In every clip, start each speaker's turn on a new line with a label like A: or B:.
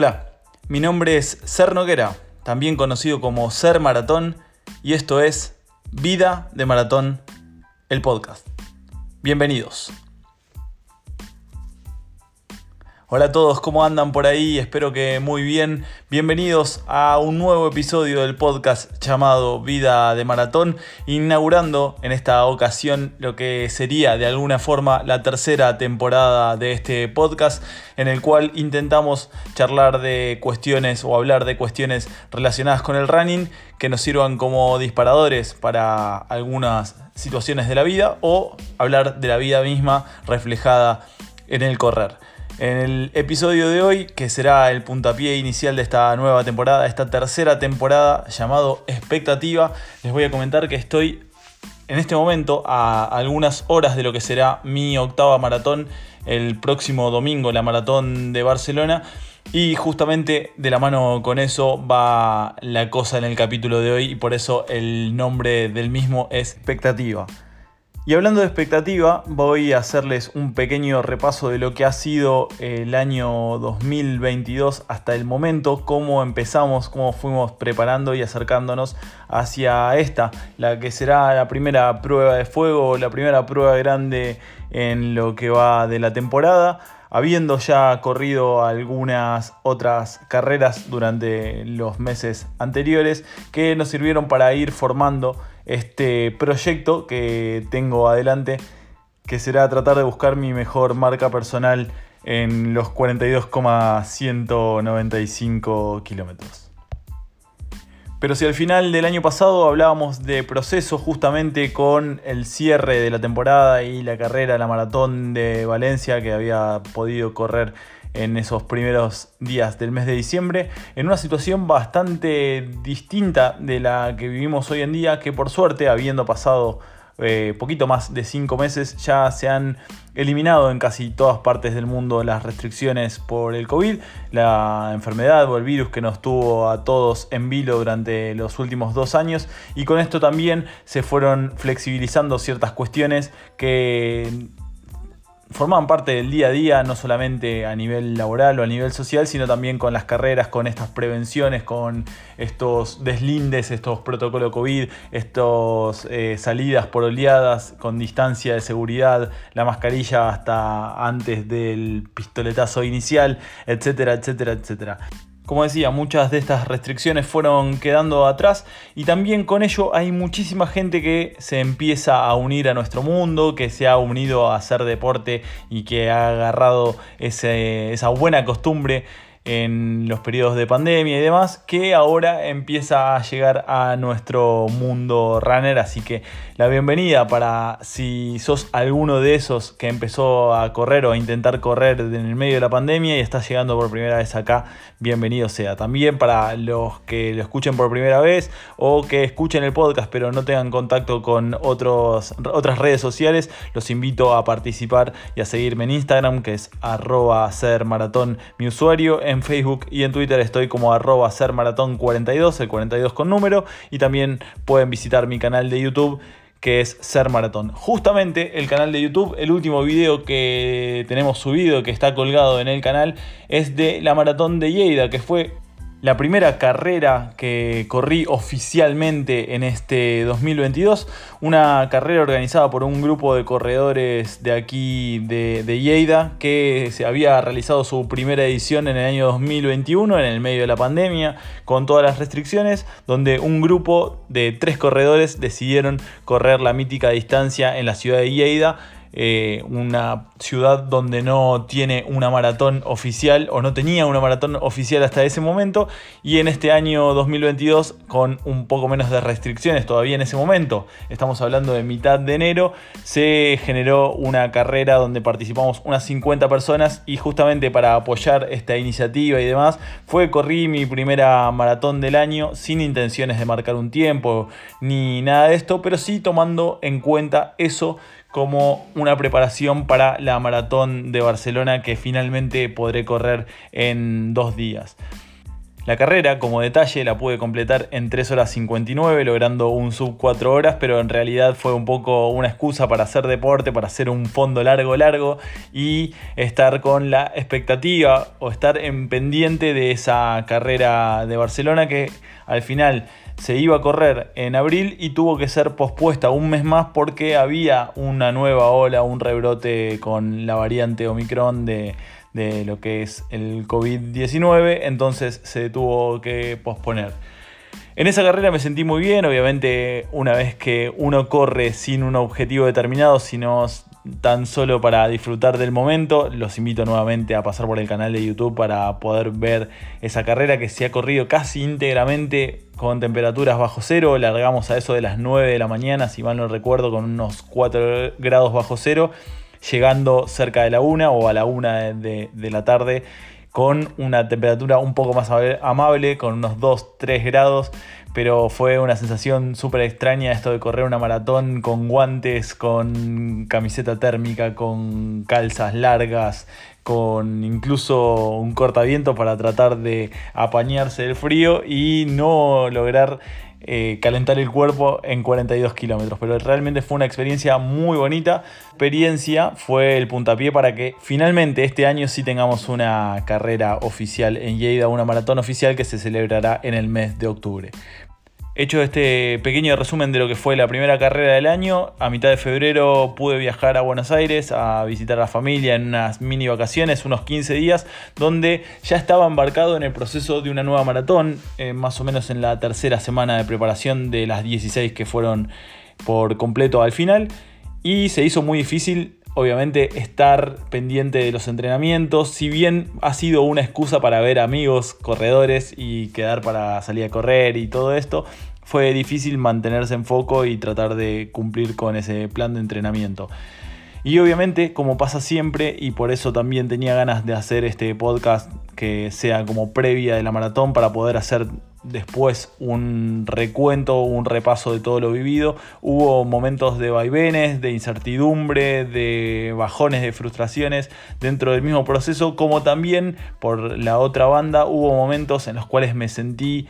A: Hola, mi nombre es Ser Noguera, también conocido como Ser Maratón, y esto es Vida de Maratón, el podcast. Bienvenidos. Hola a todos, ¿cómo andan por ahí? Espero que muy bien. Bienvenidos a un nuevo episodio del podcast llamado Vida de Maratón, inaugurando en esta ocasión lo que sería de alguna forma la tercera temporada de este podcast, en el cual intentamos charlar de cuestiones o hablar de cuestiones relacionadas con el running que nos sirvan como disparadores para algunas situaciones de la vida o hablar de la vida misma reflejada en el correr. En el episodio de hoy, que será el puntapié inicial de esta nueva temporada, esta tercera temporada llamado Expectativa, les voy a comentar que estoy en este momento a algunas horas de lo que será mi octava maratón el próximo domingo, la maratón de Barcelona. Y justamente de la mano con eso va la cosa en el capítulo de hoy y por eso el nombre del mismo es Expectativa. Y hablando de expectativa, voy a hacerles un pequeño repaso de lo que ha sido el año 2022 hasta el momento, cómo empezamos, cómo fuimos preparando y acercándonos hacia esta, la que será la primera prueba de fuego, la primera prueba grande en lo que va de la temporada habiendo ya corrido algunas otras carreras durante los meses anteriores que nos sirvieron para ir formando este proyecto que tengo adelante, que será tratar de buscar mi mejor marca personal en los 42,195 kilómetros. Pero si al final del año pasado hablábamos de proceso justamente con el cierre de la temporada y la carrera, la maratón de Valencia que había podido correr en esos primeros días del mes de diciembre, en una situación bastante distinta de la que vivimos hoy en día, que por suerte, habiendo pasado eh, poquito más de cinco meses, ya se han eliminado en casi todas partes del mundo las restricciones por el COVID, la enfermedad o el virus que nos tuvo a todos en vilo durante los últimos dos años, y con esto también se fueron flexibilizando ciertas cuestiones que formaban parte del día a día, no solamente a nivel laboral o a nivel social, sino también con las carreras, con estas prevenciones, con estos deslindes, estos protocolos COVID, estas eh, salidas por oleadas con distancia de seguridad, la mascarilla hasta antes del pistoletazo inicial, etcétera, etcétera, etcétera. Como decía, muchas de estas restricciones fueron quedando atrás y también con ello hay muchísima gente que se empieza a unir a nuestro mundo, que se ha unido a hacer deporte y que ha agarrado esa buena costumbre en los periodos de pandemia y demás, que ahora empieza a llegar a nuestro mundo runner. Así que la bienvenida para si sos alguno de esos que empezó a correr o a intentar correr en el medio de la pandemia y está llegando por primera vez acá, bienvenido sea. También para los que lo escuchen por primera vez o que escuchen el podcast pero no tengan contacto con otros, otras redes sociales, los invito a participar y a seguirme en Instagram, que es arroba ser maratón mi usuario. Facebook y en Twitter estoy como arroba sermaratón42, el 42 con número. Y también pueden visitar mi canal de YouTube que es Ser Maratón. Justamente el canal de YouTube, el último video que tenemos subido, que está colgado en el canal, es de la maratón de Lleida, que fue la primera carrera que corrí oficialmente en este 2022, una carrera organizada por un grupo de corredores de aquí de, de, Lleida que se había realizado su primera edición en el año 2021 en el medio de la pandemia con todas las restricciones, donde un grupo de tres corredores decidieron correr la mítica distancia en la ciudad de Lleida eh, una ciudad donde no tiene una maratón oficial o no tenía una maratón oficial hasta ese momento y en este año 2022 con un poco menos de restricciones todavía en ese momento, estamos hablando de mitad de enero, se generó una carrera donde participamos unas 50 personas y justamente para apoyar esta iniciativa y demás fue corrí mi primera maratón del año sin intenciones de marcar un tiempo ni nada de esto, pero sí tomando en cuenta eso como una preparación para la maratón de Barcelona que finalmente podré correr en dos días. La carrera, como detalle, la pude completar en 3 horas 59, logrando un sub 4 horas, pero en realidad fue un poco una excusa para hacer deporte, para hacer un fondo largo, largo y estar con la expectativa o estar en pendiente de esa carrera de Barcelona que al final se iba a correr en abril y tuvo que ser pospuesta un mes más porque había una nueva ola, un rebrote con la variante Omicron de, de lo que es el COVID-19, entonces se tuvo que posponer. En esa carrera me sentí muy bien, obviamente una vez que uno corre sin un objetivo determinado, sino tan solo para disfrutar del momento, los invito nuevamente a pasar por el canal de YouTube para poder ver esa carrera que se ha corrido casi íntegramente con temperaturas bajo cero, largamos a eso de las 9 de la mañana, si mal no recuerdo, con unos 4 grados bajo cero llegando cerca de la una o a la una de, la tarde con una temperatura un poco más amable, con unos 2-3 grados, pero fue una sensación súper extraña esto de correr una maratón con guantes, con camiseta térmica, con calzas largas, con incluso un cortaviento para tratar de apañarse del frío y no lograr eh, calentar el cuerpo en 42 kilómetros. Pero realmente fue una experiencia muy bonita. Experiencia fue el puntapié para que finalmente este año sí tengamos una carrera oficial en Lleida, una maratón oficial que se celebrará en el mes de octubre. Hecho este pequeño resumen de lo que fue la primera carrera del año, a mitad de febrero pude viajar a Buenos Aires a visitar a la familia en unas mini vacaciones, unos 15 días, donde ya estaba embarcado en el proceso de una nueva maratón, eh, más o menos en la tercera semana de preparación de las 16 que fueron por completo al final, y se hizo muy difícil obviamente estar pendiente de los entrenamientos, si bien ha sido una excusa para ver amigos corredores y quedar para salir a correr y todo esto, fue difícil mantenerse en foco y tratar de cumplir con ese plan de entrenamiento. Y obviamente, como pasa siempre, y por eso también tenía ganas de hacer este podcast que sea como previa de la maratón para poder hacer después un recuento, un repaso de todo lo vivido. Hubo momentos de vaivenes, de incertidumbre, de bajones, de frustraciones dentro del mismo proceso, como también por la otra banda hubo momentos en los cuales me sentí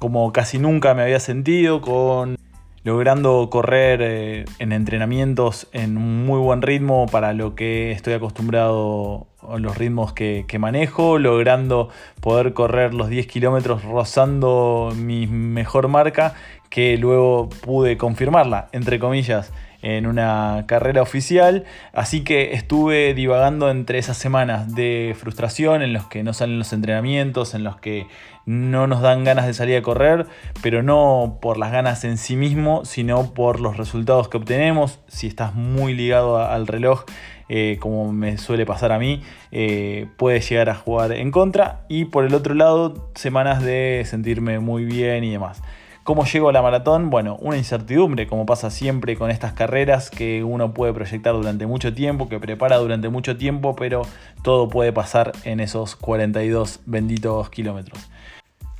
A: como casi nunca me había sentido, con logrando correr eh, en entrenamientos en un muy buen ritmo para lo que estoy acostumbrado, los ritmos que, que manejo, logrando poder correr los 10 kilómetros rozando mi mejor marca, que luego pude confirmarla, entre comillas, en una carrera oficial, así que estuve divagando entre esas semanas de frustración en los que no salen los entrenamientos, en los que no nos dan ganas de salir a correr, pero no por las ganas en sí mismo, sino por los resultados que obtenemos. Si estás muy ligado al reloj, eh, como me suele pasar a mí, eh, puedes llegar a jugar en contra. Y por el otro lado, semanas de sentirme muy bien y demás. ¿Cómo llego a la maratón? Bueno, una incertidumbre, como pasa siempre con estas carreras que uno puede proyectar durante mucho tiempo, que prepara durante mucho tiempo, pero todo puede pasar en esos 42 benditos kilómetros.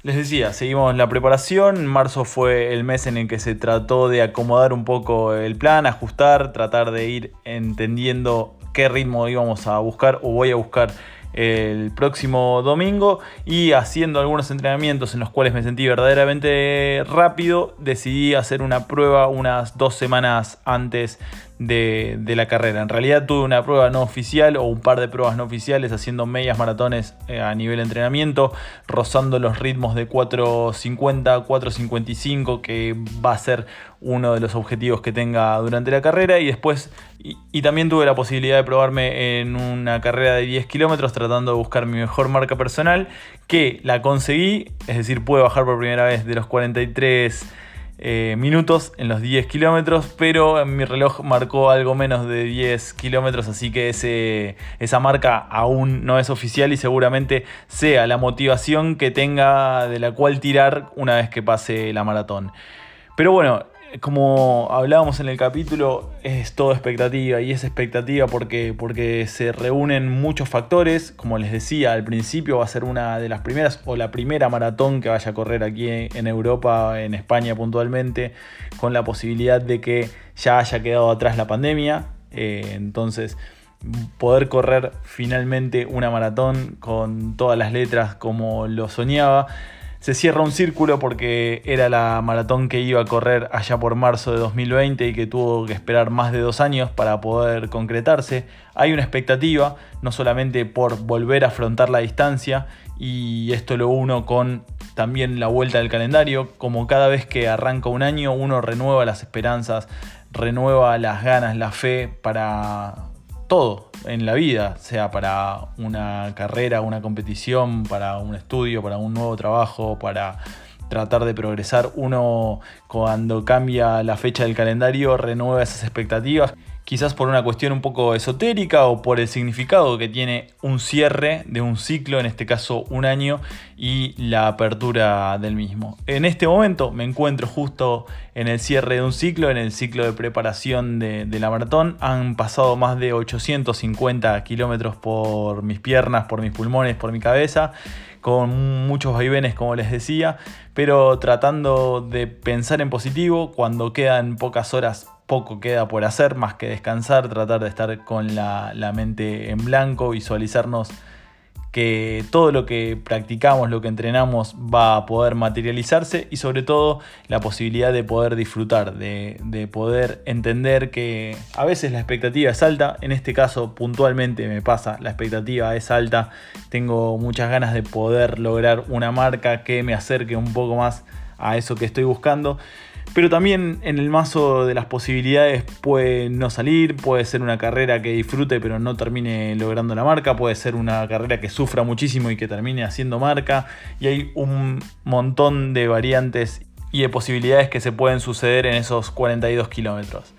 A: Les decía, seguimos la preparación. Marzo fue el mes en el que se trató de acomodar un poco el plan, ajustar, tratar de ir entendiendo qué ritmo íbamos a buscar o voy a buscar el próximo domingo y haciendo algunos entrenamientos en los cuales me sentí verdaderamente rápido, decidí hacer una prueba unas dos semanas antes de, la carrera. En realidad tuve una prueba no oficial o un par de pruebas no oficiales haciendo medias maratones eh, a nivel de entrenamiento, rozando los ritmos de 4.50, 4.55 que va a ser uno de los objetivos que tenga durante la carrera y después y, también tuve la posibilidad de probarme en una carrera de 10 kilómetros tratando de buscar mi mejor marca personal que la conseguí, es decir, pude bajar por primera vez de los 43 eh, minutos en los 10 kilómetros, pero mi reloj marcó algo menos de 10 kilómetros, así que esa marca aún no es oficial y seguramente sea la motivación que tenga de la cual tirar una vez que pase la maratón. Pero bueno, como hablábamos en el capítulo, es todo expectativa y es expectativa porque, porque se reúnen muchos factores. Como les decía, al principio va a ser una de las primeras o la primera maratón que vaya a correr aquí en Europa, en España puntualmente, con la posibilidad de que ya haya quedado atrás la pandemia. Eh, entonces, poder correr finalmente una maratón con todas las letras como lo soñaba se cierra un círculo porque era la maratón que iba a correr allá por marzo de 2020 y que tuvo que esperar más de dos años para poder concretarse. Hay una expectativa, no solamente por volver a afrontar la distancia, y esto lo uno con también la vuelta del calendario, como cada vez que arranca un año uno renueva las esperanzas, renueva las ganas, la fe para todo en la vida, sea para una carrera, una competición, para un estudio, para un nuevo trabajo, para tratar de progresar. Uno cuando cambia la fecha del calendario renueva esas expectativas quizás por una cuestión un poco esotérica o por el significado que tiene un cierre de un ciclo, en este caso un año, y la apertura del mismo. En este momento me encuentro justo en el cierre de un ciclo, en el ciclo de preparación de, la maratón. Han pasado más de 850 kilómetros por mis piernas, por mis pulmones, por mi cabeza con muchos vaivenes, como les decía, pero tratando de pensar en positivo cuando quedan pocas horas poco queda por hacer más que descansar, tratar de estar con la, mente en blanco, visualizarnos que todo lo que practicamos, lo que entrenamos va a poder materializarse y sobre todo la posibilidad de poder disfrutar, de, de, poder entender que a veces la expectativa es alta, en este caso puntualmente me pasa, la expectativa es alta, tengo muchas ganas de poder lograr una marca que me acerque un poco más a eso que estoy buscando. Pero también en el mazo de las posibilidades puede no salir, puede ser una carrera que disfrute pero no termine logrando la marca, puede ser una carrera que sufra muchísimo y que termine haciendo marca. Y hay un montón de variantes y de posibilidades que se pueden suceder en esos 42 kilómetros.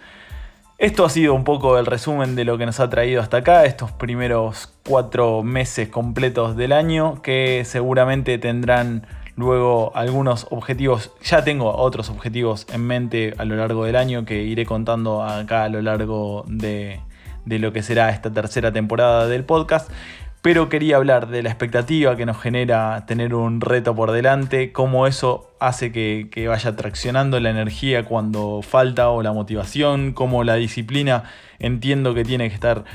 A: Esto ha sido un poco el resumen de lo que nos ha traído hasta acá, estos primeros cuatro meses completos del año, que seguramente tendrán Luego algunos objetivos, ya tengo otros objetivos en mente a lo largo del año que iré contando acá a lo largo de, lo que será esta tercera temporada del podcast. Pero quería hablar de la expectativa que nos genera tener un reto por delante, cómo eso hace que, que vaya traccionando la energía cuando falta o la motivación, cómo la disciplina entiendo que tiene que estar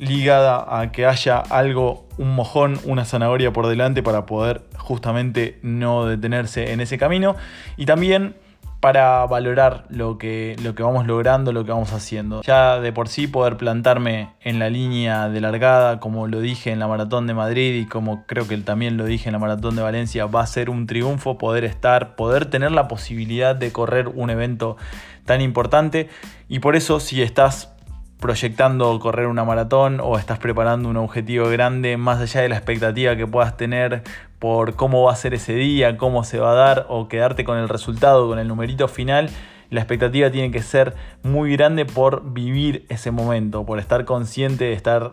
A: ligada a que haya algo, un mojón, una zanahoria por delante para poder justamente no detenerse en ese camino. Y también para valorar lo que, lo que vamos logrando, lo que vamos haciendo. Ya de por sí poder plantarme en la línea de largada, como lo dije en la Maratón de Madrid y como creo que también lo dije en la Maratón de Valencia, va a ser un triunfo poder estar, poder tener la posibilidad de correr un evento tan importante. Y por eso si estás proyectando correr una maratón o estás preparando un objetivo grande, más allá de la expectativa que puedas tener por cómo va a ser ese día, cómo se va a dar o quedarte con el resultado, con el numerito final, la expectativa tiene que ser muy grande por vivir ese momento, por estar consciente de estar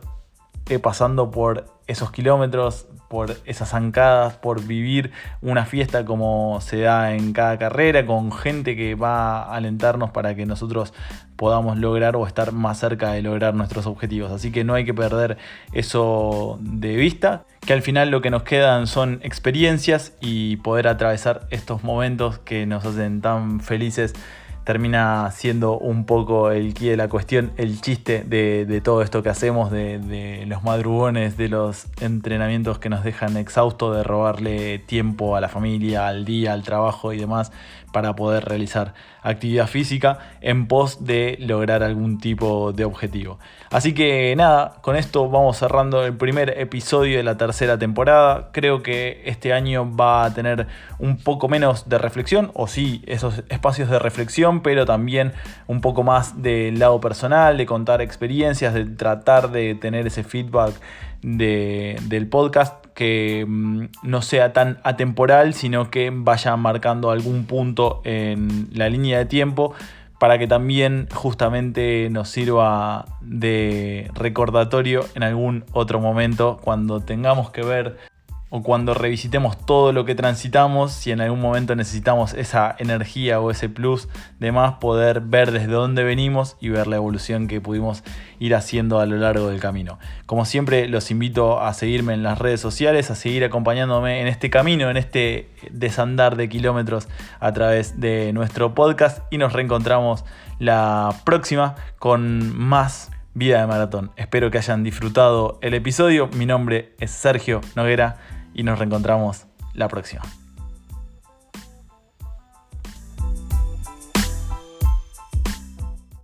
A: eh, pasando por esos kilómetros, por esas zancadas, por vivir una fiesta como se da en cada carrera, con gente que va a alentarnos para que nosotros podamos lograr o estar más cerca de lograr nuestros objetivos. Así que no hay que perder eso de vista, que al final lo que nos quedan son experiencias y poder atravesar estos momentos que nos hacen tan felices termina siendo un poco el quid de la cuestión, el chiste de, todo esto que hacemos, de, los madrugones, de los entrenamientos que nos dejan exhaustos, de robarle tiempo a la familia, al día, al trabajo y demás para poder realizar actividad física en pos de lograr algún tipo de objetivo. Así que nada, con esto vamos cerrando el primer episodio de la tercera temporada. Creo que este año va a tener un poco menos de reflexión, o sí, esos espacios de reflexión, pero también un poco más del lado personal, de contar experiencias, de tratar de tener ese feedback del podcast que mm, no sea tan atemporal, sino que vaya marcando algún punto en la línea de tiempo para que también justamente nos sirva de recordatorio en algún otro momento cuando tengamos que ver o cuando revisitemos todo lo que transitamos, si en algún momento necesitamos esa energía o ese plus de más, poder ver desde dónde venimos y ver la evolución que pudimos ir haciendo a lo largo del camino. Como siempre, los invito a seguirme en las redes sociales, a seguir acompañándome en este camino, en este desandar de kilómetros a través de nuestro podcast y nos reencontramos la próxima con más vida de maratón. Espero que hayan disfrutado el episodio. Mi nombre es Sergio Noguera y nos reencontramos la próxima.